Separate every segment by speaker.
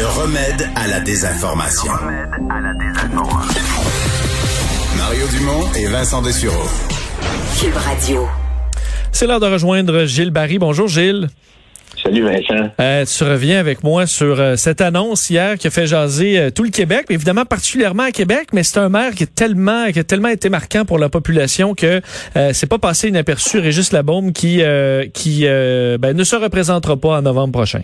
Speaker 1: Le remède à la désinformation. Mario Dumont et Vincent Dessureau.
Speaker 2: Cube Radio.
Speaker 3: C'est l'heure de rejoindre Gilles Barry. Bonjour Gilles.
Speaker 4: Salut Vincent.
Speaker 3: Euh, tu reviens avec moi sur euh, cette annonce hier qui a fait jaser euh, tout le Québec, mais évidemment particulièrement à Québec, mais c'est un maire qui est tellement qui a tellement été marquant pour la population que euh, c'est pas passé inaperçu Régis Labaume qui qui ben, ne se représentera pas en novembre prochain.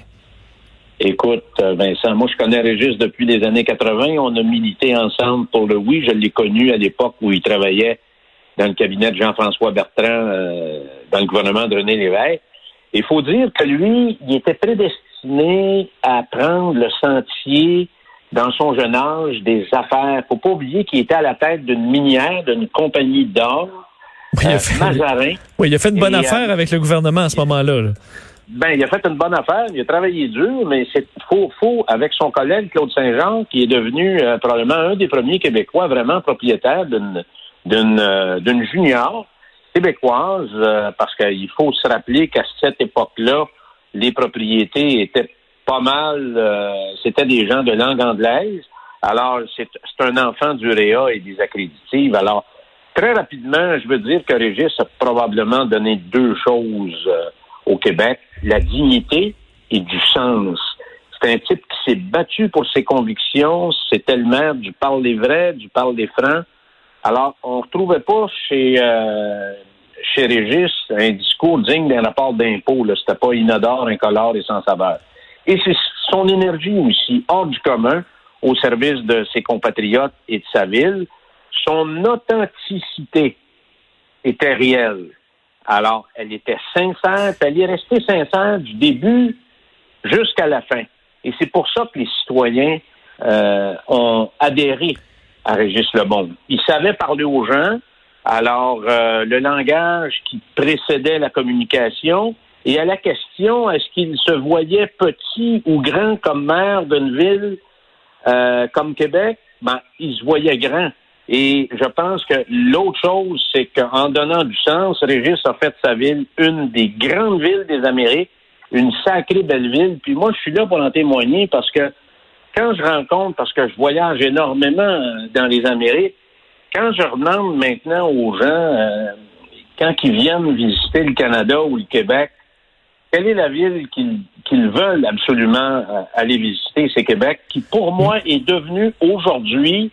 Speaker 4: Écoute, Vincent, moi je connais Régis depuis les années 80. On a milité ensemble pour le oui. Je l'ai connu à l'époque où il travaillait dans le cabinet de Jean-François Bertrand dans le gouvernement de René Lévesque. Il faut dire que lui, il était prédestiné à prendre le sentier dans son jeune âge des affaires. Faut pas oublier qu'il était à la tête d'une minière, d'une compagnie d'or,
Speaker 3: oui, euh, Mazarin. Oui, il a fait une bonne affaire avec le gouvernement à ce moment-là.
Speaker 4: Ben, il a fait une bonne affaire, il a travaillé dur, mais c'est faux, faux avec son collègue Claude Saint-Jean, qui est devenu euh, probablement un des premiers Québécois vraiment propriétaires d'une d'une euh, d'une junior québécoise, euh, parce qu'il faut se rappeler qu'à cette époque-là, les propriétés étaient pas mal, euh, c'était des gens de langue anglaise. Alors, c'est un enfant du Réa et des accréditives. Alors, très rapidement, je veux dire que Régis a probablement donné deux choses euh, au Québec, la dignité et du sens. C'est un type qui s'est battu pour ses convictions. C'était le maire du parle des vrais, du parle des francs. Alors, on ne retrouvait pas chez, euh, chez Régis un discours digne d'un rapport d'impôt. C'était pas inodore, incolore et sans saveur. Et c'est son énergie aussi, hors du commun, au service de ses compatriotes et de sa ville. Son authenticité était réelle. Alors, elle était sincère, elle est restée sincère du début jusqu'à la fin. Et c'est pour ça que les citoyens euh, ont adhéré à Régis Lebon. Il savait parler aux gens. Alors, euh, le langage qui précédait la communication et à la question, est-ce qu'il se voyait petit ou grand comme maire d'une ville euh, comme Québec? Ben, il se voyait grand. Et je pense que l'autre chose, c'est qu'en donnant du sens, Régis a fait sa ville une des grandes villes des Amériques, une sacrée belle ville. Puis moi, je suis là pour en témoigner parce que quand je rencontre, parce que je voyage énormément euh, dans les Amériques, quand je demande maintenant aux gens, euh, quand ils viennent visiter le Canada ou le Québec, quelle est la ville qu'ils veulent absolument euh, aller visiter, c'est Québec, qui pour moi est devenue aujourd'hui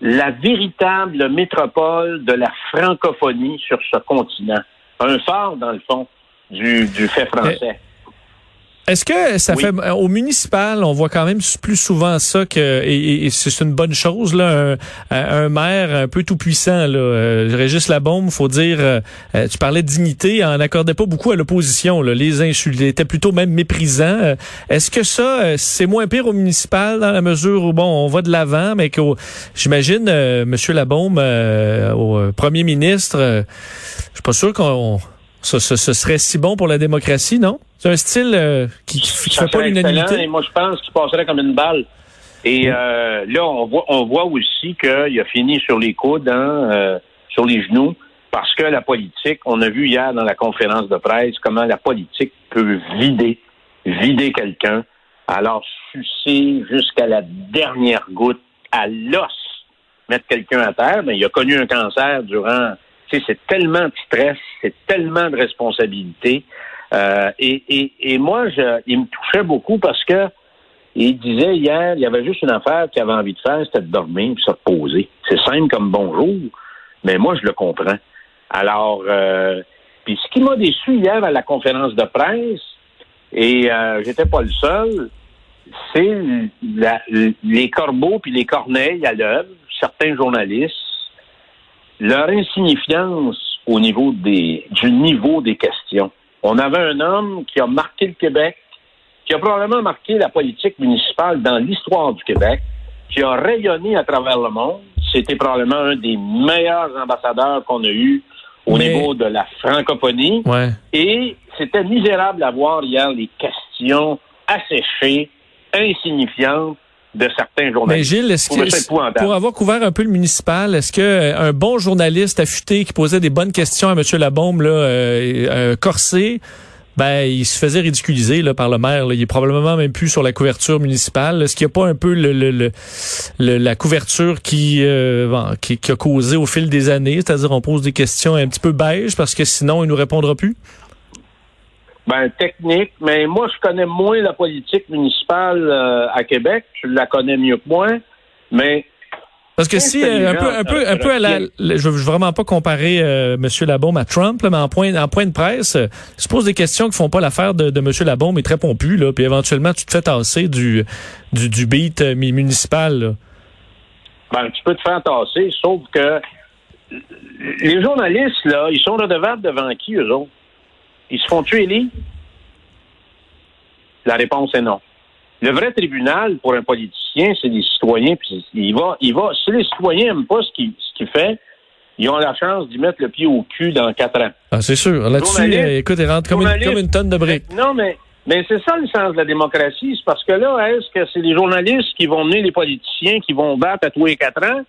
Speaker 4: la véritable métropole de la francophonie sur ce continent. Un phare, dans le fond, du, du fait français.
Speaker 3: Est-ce que ça fait au municipal, on voit quand même plus souvent ça que et, c'est une bonne chose là, un, maire un peu tout puissant là, euh, Régis Labombe, faut dire, euh, euh, tu parlais de dignité, on n'accordait pas beaucoup à l'opposition, les insultes étaient plutôt même méprisants. Est-ce que ça c'est moins pire au municipal dans la mesure où bon, on va de l'avant, mais que j'imagine Monsieur Labombe au premier ministre, je suis pas sûr qu'on ce, serait si bon pour la démocratie, non? C'est un style euh, qui ne fait pas l'unanimité.
Speaker 4: Et moi, je pense qu'il passerait comme une balle. Et euh, là, on voit, on voit aussi qu'il a fini sur les coudes, hein, euh, sur les genoux, parce que la politique, on a vu hier dans la conférence de presse comment la politique peut vider, vider quelqu'un, alors sucer jusqu'à la dernière goutte, à l'os, mettre quelqu'un à terre. Mais il a connu un cancer durant c'est tellement de stress, c'est tellement de responsabilité. Euh, et, et, moi, je, il me touchait beaucoup parce que il disait hier, il y avait juste une affaire qu'il avait envie de faire, c'était de dormir et se reposer. C'est simple comme bonjour, mais moi, je le comprends. Alors, euh, puis ce qui m'a déçu hier à la conférence de presse, et euh, j'étais pas le seul, c'est les corbeaux puis les corneilles à l'œuvre, certains journalistes leur insignifiance au niveau des, du niveau des questions. On avait un homme qui a marqué le Québec, qui a probablement marqué la politique municipale dans l'histoire du Québec, qui a rayonné à travers le monde. C'était probablement un des meilleurs ambassadeurs qu'on a eu au niveau de la francophonie. Et c'était misérable à voir hier les questions asséchées, insignifiantes, de certains journalistes.
Speaker 3: Mais Gilles, est-ce que, pour avoir couvert un peu le municipal, est-ce que euh, un bon journaliste affûté qui posait des bonnes questions à M. Labombe, là, euh, euh, corsé, ben il se faisait ridiculiser là, par le maire. Il est probablement même plus sur la couverture municipale. Est-ce qu'il n'y a pas un peu le, le, le, la couverture qui, euh, qui, qui a causé au fil des années, c'est-à-dire on pose des questions un petit peu beige parce que sinon il nous répondra plus?
Speaker 4: Ben, technique, mais moi, je connais moins la politique municipale euh, à Québec. Je la connais mieux que moi. Mais
Speaker 3: parce que si euh, un peu, un peu, un peu à la, je veux vraiment pas comparer euh, Monsieur Labaume à Trump, mais en point, en point de presse, euh, se pose des questions qui font pas l'affaire de, de Monsieur Labaume et très pompu là, puis éventuellement tu te fais tasser du du, du beat municipal.
Speaker 4: Ben tu peux te faire tasser, sauf que les journalistes là, ils sont redevables devant qui eux autres? Ils se font tuer les La réponse est non. Le vrai tribunal pour un politicien, c'est les citoyens. Puis il va, il va. Si les citoyens n'aiment pas ce qu'il ce fait, ils ont la chance d'y mettre le pied au cul dans quatre ans.
Speaker 3: Ah, c'est sûr. Là-dessus, euh, écoute, il rentre comme une, comme une tonne de briques.
Speaker 4: Non, mais mais c'est ça le sens de la démocratie. C'est parce que là, est-ce que c'est les journalistes qui vont mener les politiciens qui vont battre à tous les quatre ans?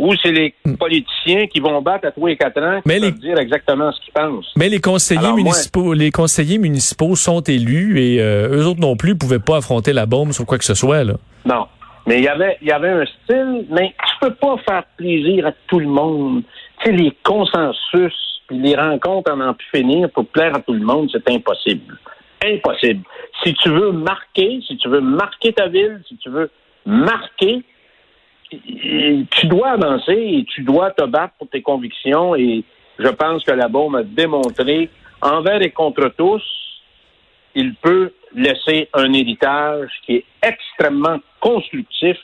Speaker 4: Ou c'est les hmm. politiciens qui vont battre à tous les quatre ans qui vont dire exactement ce qu'ils pensent.
Speaker 3: Mais les conseillers municipaux, les conseillers municipaux sont élus et euh, eux autres non plus pouvaient pas affronter la bombe sur quoi que ce soit là.
Speaker 4: Non. Mais il y avait, il y avait un style, mais tu peux pas faire plaisir à tout le monde. Tu sais, les consensus, puis les rencontres en en pu finir pour plaire à tout le monde, c'est impossible. Impossible. Si tu veux marquer, si tu veux marquer ta ville, si tu veux marquer, tu dois avancer et tu dois te battre pour tes convictions et je pense que la bombe a démontré envers et contre tous, il peut laisser un héritage qui est extrêmement constructif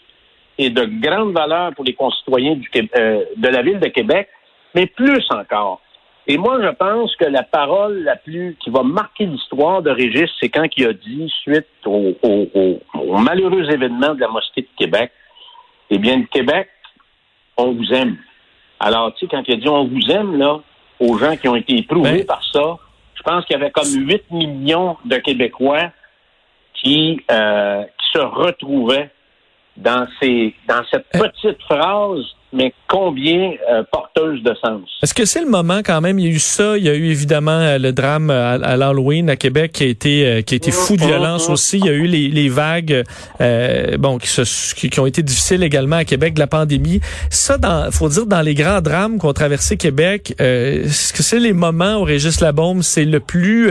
Speaker 4: et de grande valeur pour les concitoyens du, euh, de la ville de Québec, mais plus encore. Et moi, je pense que la parole la plus qui va marquer l'histoire de Régis, c'est quand il a dit, suite au, au malheureux événement de la mosquée de Québec, eh bien, le Québec, on vous aime. Alors, tu sais, quand il a dit on vous aime, là, aux gens qui ont été éprouvés ben- par ça, je pense qu'il y avait comme 8 millions de Québécois qui, euh, qui se retrouvaient dans ces dans cette euh. petite phrase mais combien euh, porteuse de sens.
Speaker 3: Est-ce que c'est le moment quand même? Il y a eu ça, il y a eu évidemment euh, le drame à, l'Halloween à Québec qui a été euh, qui a été fou de violence aussi. Il y a eu les, les vagues bon qui, se, qui, ont été difficiles également à Québec de la pandémie. Ça, dans faut dire dans les grands drames qu'ont traversé Québec, est-ce que c'est les moments où Régis Labaume c'est le plus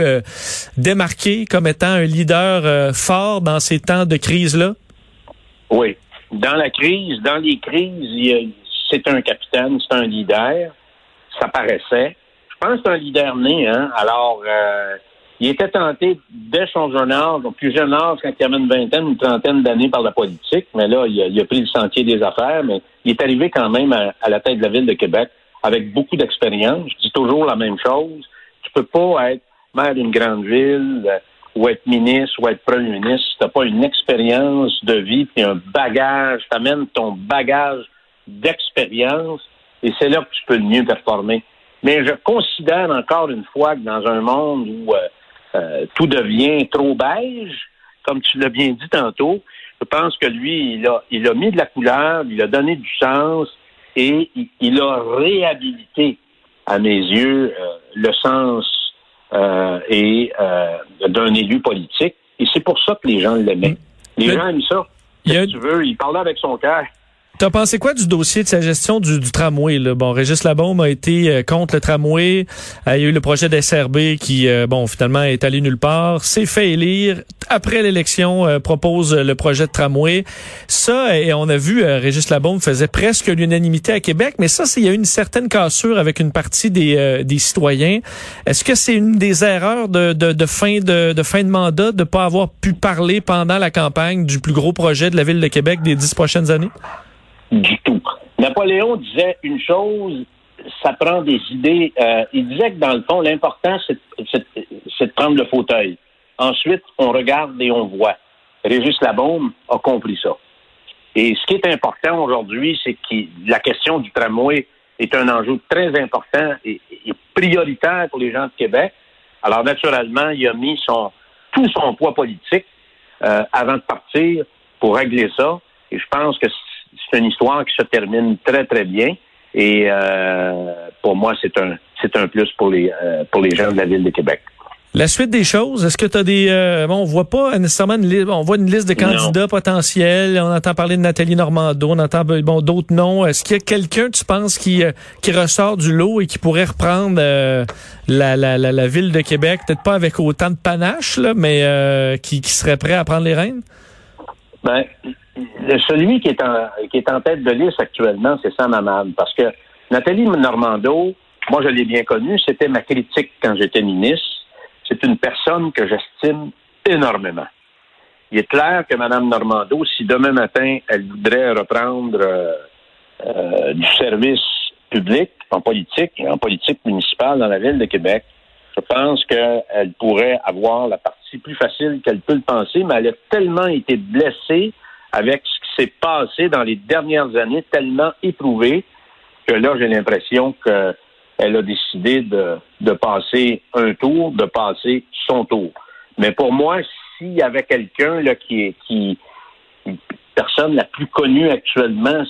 Speaker 3: démarqué comme étant un leader fort dans ces temps de crise là?
Speaker 4: Oui. Dans la crise, dans les crises, il a c'est un capitaine, c'est un leader. Ça paraissait. Je pense que c'est un leader né, hein. Alors, euh, il était tenté dès son jeune âge, donc plus jeune âge, quand il avait une vingtaine, une trentaine d'années par la politique, mais là, il a, pris le sentier des affaires, mais il est arrivé quand même à, la tête de la ville de Québec avec beaucoup d'expérience. Je dis toujours la même chose. Tu peux pas être maire d'une grande ville ou être ministre ou être premier ministre si tu n'as pas une expérience de vie puis un bagage, tu amènes ton bagage d'expérience et c'est là que tu peux le mieux performer. Mais je considère encore une fois que dans un monde où euh, euh, tout devient trop beige, comme tu l'as bien dit tantôt, je pense que lui, il a, il a mis de la couleur, il a donné du sens et il, a réhabilité, à mes yeux, euh, le sens et d'un élu politique. Et c'est pour ça que les gens l'aimaient. Les gens aiment ça. Si tu veux, il parlait avec son cœur.
Speaker 3: T'as pensé quoi du dossier de sa gestion du, tramway? Là? Bon, Régis Labaume a été euh, contre le tramway. Euh, il y a eu le projet d'SRB qui, euh, bon, finalement, est allé nulle part. C'est fait élire. Après l'élection, propose le projet de tramway. Ça, et on a vu, Régis Labaume faisait presque l'unanimité à Québec, mais ça, il y a eu une certaine cassure avec une partie des, des citoyens. Est-ce que c'est une des erreurs de, de, de, fin de, de fin de mandat de pas avoir pu parler pendant la campagne du plus gros projet de la Ville de Québec des dix prochaines années?
Speaker 4: Du tout. Napoléon disait une chose, ça prend des idées. Euh, il disait que dans le fond, l'important, c'est de prendre le fauteuil. Ensuite, on regarde et on voit. Régis Labaume a compris ça. Et ce qui est important aujourd'hui, c'est que la question du tramway est un enjeu très important et, prioritaire pour les gens de Québec. Alors, naturellement, il a mis son, tout son poids politique euh, avant de partir pour régler ça. Et je pense que c'est une histoire qui se termine très, très bien. Et euh, pour moi, c'est un, c'est un plus pour les, euh, pour les gens de la ville de Québec.
Speaker 3: La suite des choses, est-ce que tu as des... Euh, bon, on voit pas nécessairement une liste, on voit une liste de candidats potentiels, on entend parler de Nathalie Normando, on entend bon d'autres noms. Est-ce qu'il y a quelqu'un, tu penses, qui, euh, qui ressort du lot et qui pourrait reprendre euh, la, la, la, la, ville de Québec, peut-être pas avec autant de panache, là, mais qui, qui serait prêt à prendre les rênes?
Speaker 4: Ben, celui qui est en, qui est en tête de liste actuellement, c'est Sam Hamad, parce que Nathalie Normando, moi je l'ai bien connue, c'était ma critique quand j'étais ministre. C'est une personne que j'estime énormément. Il est clair que Mme Normando, si demain matin, elle voudrait reprendre euh, euh, du service public en politique, en politique municipale dans la ville de Québec, je pense qu'elle pourrait avoir la partie plus facile qu'elle peut le penser, mais elle a tellement été blessée avec ce qui s'est passé dans les dernières années, tellement éprouvée, que là, j'ai l'impression que elle a décidé de, de passer un tour, de passer son tour. Mais pour moi, s'il y avait quelqu'un là qui est qui personne la plus connue actuellement,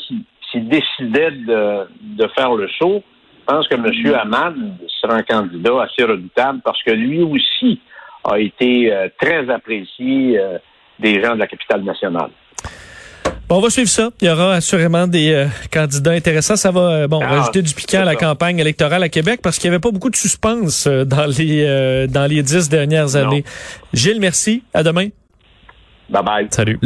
Speaker 4: s'il décidait de, de faire le saut, je pense que M. Hamad sera un candidat assez redoutable parce que lui aussi a été euh, très apprécié euh, des gens de la capitale nationale.
Speaker 3: Bon, on va suivre ça. Il y aura assurément des euh, candidats intéressants. Ça va euh, bon ah, rajouter du piquant à la campagne électorale à Québec parce qu'il n'y avait pas beaucoup de suspense euh, dans les dans les dix dernières années. Gilles, merci. À demain.
Speaker 4: Bye bye.
Speaker 3: Salut.